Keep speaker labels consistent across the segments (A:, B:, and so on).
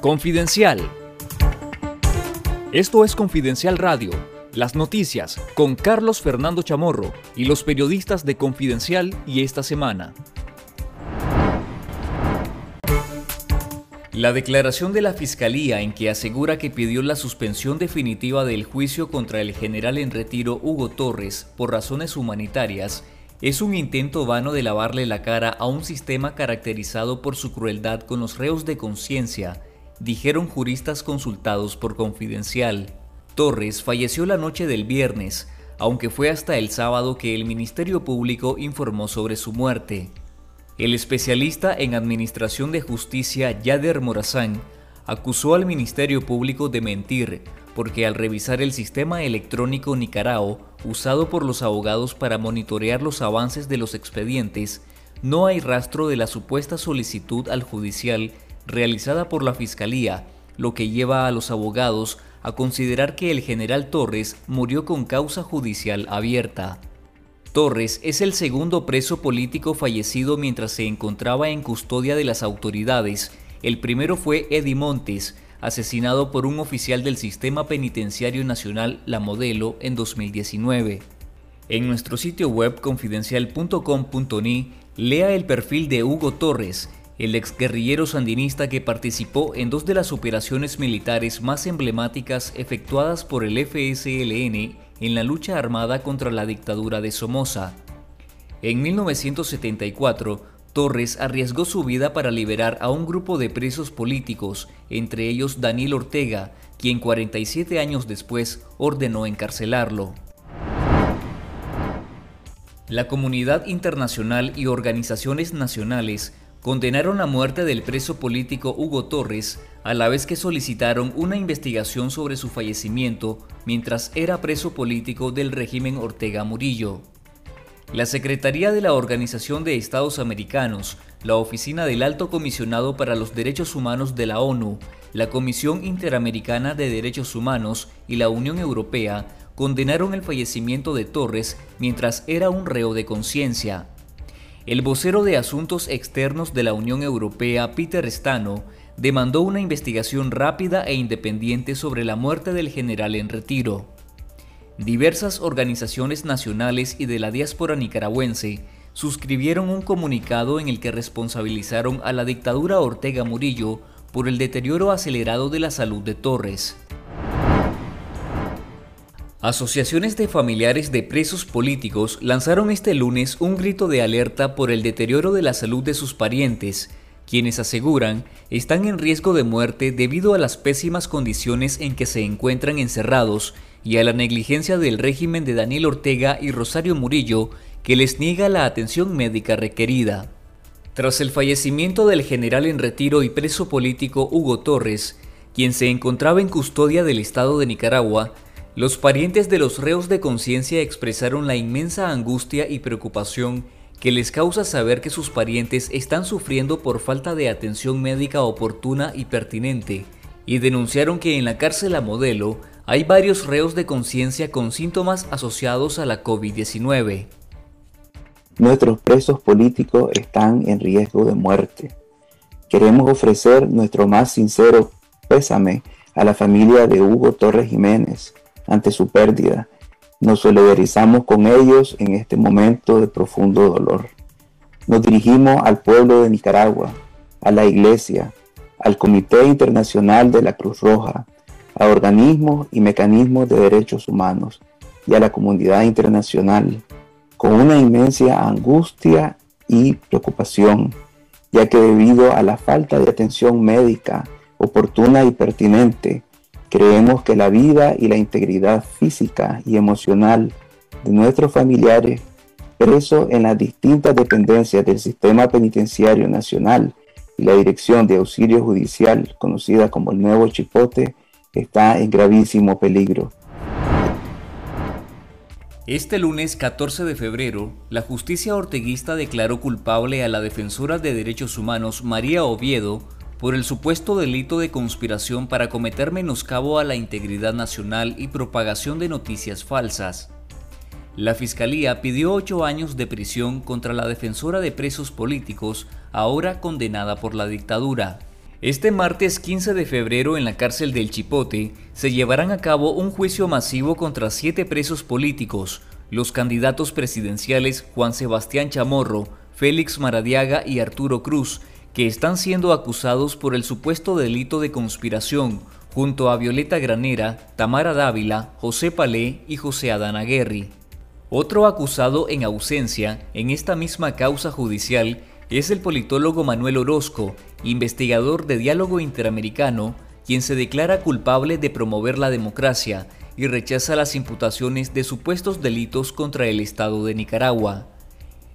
A: Confidencial. Esto es Confidencial Radio, las noticias con Carlos Fernando Chamorro y los periodistas de Confidencial y esta semana. La declaración de la Fiscalía en que asegura que pidió la suspensión definitiva del juicio contra el general en retiro Hugo Torres por razones humanitarias es un intento vano de lavarle la cara a un sistema caracterizado por su crueldad con los reos de conciencia, dijeron juristas consultados por Confidencial. Torres falleció la noche del viernes, aunque fue hasta el sábado que el Ministerio Público informó sobre su muerte. El especialista en Administración de Justicia Yader Morazán acusó al Ministerio Público de mentir porque al revisar el sistema electrónico Nicarao usado por los abogados para monitorear los avances de los expedientes, no hay rastro de la supuesta solicitud al judicial realizada por la Fiscalía, lo que lleva a los abogados a considerar que el general Torres murió con causa judicial abierta. Torres es el segundo preso político fallecido mientras se encontraba en custodia de las autoridades. El primero fue Eddie Montes, asesinado por un oficial del Sistema Penitenciario Nacional La Modelo en 2019. En nuestro sitio web confidencial.com.ni lea el perfil de Hugo Torres, el exguerrillero sandinista que participó en dos de las operaciones militares más emblemáticas efectuadas por el FSLN en la lucha armada contra la dictadura de Somoza. En 1974, Torres arriesgó su vida para liberar a un grupo de presos políticos, entre ellos Daniel Ortega, quien 47 años después ordenó encarcelarlo. La comunidad internacional y organizaciones nacionales condenaron la muerte del preso político Hugo Torres, a la vez que solicitaron una investigación sobre su fallecimiento mientras era preso político del régimen Ortega Murillo. La Secretaría de la Organización de Estados Americanos, la Oficina del Alto Comisionado para los Derechos Humanos de la ONU, la Comisión Interamericana de Derechos Humanos y la Unión Europea condenaron el fallecimiento de Torres mientras era un reo de conciencia. El vocero de Asuntos Externos de la Unión Europea, Peter Stano, demandó una investigación rápida e independiente sobre la muerte del general en retiro. Diversas organizaciones nacionales y de la diáspora nicaragüense suscribieron un comunicado en el que responsabilizaron a la dictadura Ortega Murillo por el deterioro acelerado de la salud de Torres. Asociaciones de familiares de presos políticos lanzaron este lunes un grito de alerta por el deterioro de la salud de sus parientes, quienes aseguran están en riesgo de muerte debido a las pésimas condiciones en que se encuentran encerrados y a la negligencia del régimen de Daniel Ortega y Rosario Murillo que les niega la atención médica requerida. Tras el fallecimiento del general en retiro y preso político Hugo Torres, quien se encontraba en custodia del Estado de Nicaragua, los parientes de los reos de conciencia expresaron la inmensa angustia y preocupación que les causa saber que sus parientes están sufriendo por falta de atención médica oportuna y pertinente, y denunciaron que en la cárcel a modelo hay varios reos de conciencia con síntomas asociados a la COVID-19.
B: Nuestros presos políticos están en riesgo de muerte. Queremos ofrecer nuestro más sincero pésame a la familia de Hugo Torres Jiménez, ante su pérdida. Nos solidarizamos con ellos en este momento de profundo dolor. Nos dirigimos al pueblo de Nicaragua, a la Iglesia, al Comité Internacional de la Cruz Roja, a organismos y mecanismos de derechos humanos y a la comunidad internacional, con una inmensa angustia y preocupación, ya que debido a la falta de atención médica oportuna y pertinente, Creemos que la vida y la integridad física y emocional de nuestros familiares presos en las distintas dependencias del sistema penitenciario nacional y la Dirección de Auxilio Judicial, conocida como el Nuevo Chipote, está en gravísimo peligro.
A: Este lunes 14 de febrero, la justicia orteguista declaró culpable a la defensora de derechos humanos María Oviedo por el supuesto delito de conspiración para cometer menoscabo a la integridad nacional y propagación de noticias falsas. La Fiscalía pidió ocho años de prisión contra la defensora de presos políticos, ahora condenada por la dictadura. Este martes 15 de febrero en la cárcel del Chipote se llevarán a cabo un juicio masivo contra siete presos políticos, los candidatos presidenciales Juan Sebastián Chamorro, Félix Maradiaga y Arturo Cruz, que están siendo acusados por el supuesto delito de conspiración, junto a Violeta Granera, Tamara Dávila, José Palé y José Adán Aguerri. Otro acusado en ausencia en esta misma causa judicial es el politólogo Manuel Orozco, investigador de diálogo interamericano, quien se declara culpable de promover la democracia y rechaza las imputaciones de supuestos delitos contra el Estado de Nicaragua.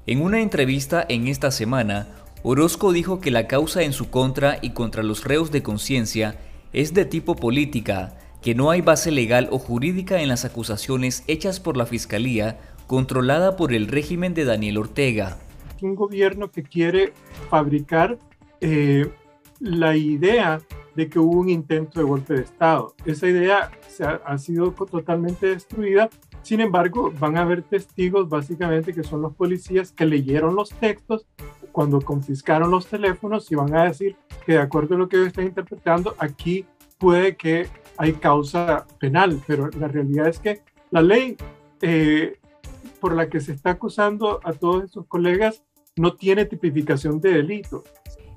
A: En una entrevista en esta semana, Orozco dijo que la causa en su contra y contra los reos de conciencia es de tipo política, que no hay base legal o jurídica en las acusaciones hechas por la Fiscalía controlada por el régimen de Daniel Ortega
C: un gobierno que quiere fabricar eh, la idea de que hubo un intento de golpe de Estado. Esa idea se ha, sido totalmente destruida. Sin embargo, van a haber testigos básicamente que son los policías que leyeron los textos cuando confiscaron los teléfonos y van a decir que de acuerdo a lo que ellos están interpretando, aquí puede que hay causa penal, pero la realidad es que la ley eh, por la que se está acusando a todos esos colegas no tiene tipificación de delito.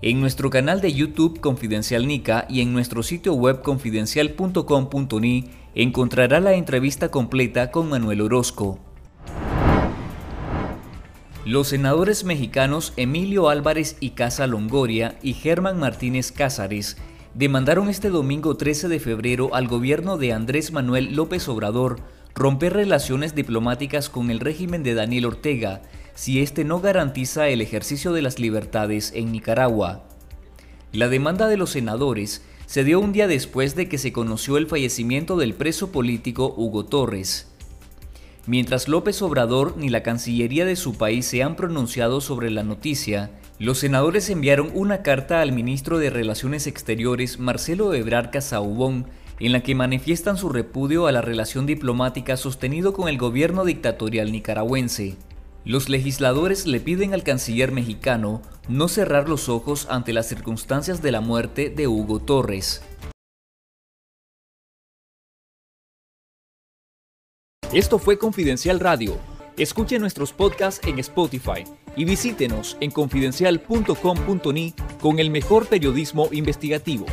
A: En nuestro canal de YouTube Confidencial Nica y en nuestro sitio web confidencial.com.ni encontrará la entrevista completa con Manuel Orozco. Los senadores mexicanos Emilio Álvarez y Casa Longoria y Germán Martínez Cázares demandaron este domingo 13 de febrero al gobierno de Andrés Manuel López Obrador romper relaciones diplomáticas con el régimen de Daniel Ortega si éste no garantiza el ejercicio de las libertades en Nicaragua. La demanda de los senadores se dio un día después de que se conoció el fallecimiento del preso político Hugo Torres. Mientras López Obrador ni la Cancillería de su país se han pronunciado sobre la noticia, los senadores enviaron una carta al ministro de Relaciones Exteriores Marcelo Ebrard Casaubón en la que manifiestan su repudio a la relación diplomática sostenido con el gobierno dictatorial nicaragüense. Los legisladores le piden al canciller mexicano no cerrar los ojos ante las circunstancias de la muerte de Hugo Torres. Esto fue Confidencial Radio. Escuche nuestros podcasts en Spotify y visítenos en confidencial.com.ni con el mejor periodismo investigativo.